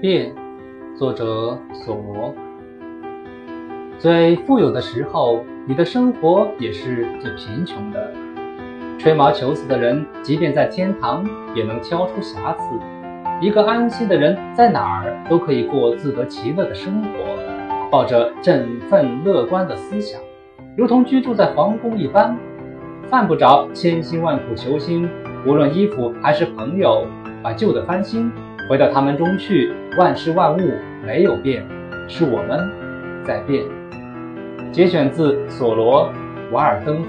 变，作者索罗。最富有的时候，你的生活也是最贫穷的。吹毛求疵的人，即便在天堂，也能挑出瑕疵。一个安心的人，在哪儿都可以过自得其乐的生活，抱着振奋乐观的思想，如同居住在皇宫一般，犯不着千辛万苦求新。无论衣服还是朋友，把旧的翻新。回到他们中去，万事万物没有变，是我们在变。节选自索罗·瓦尔登湖。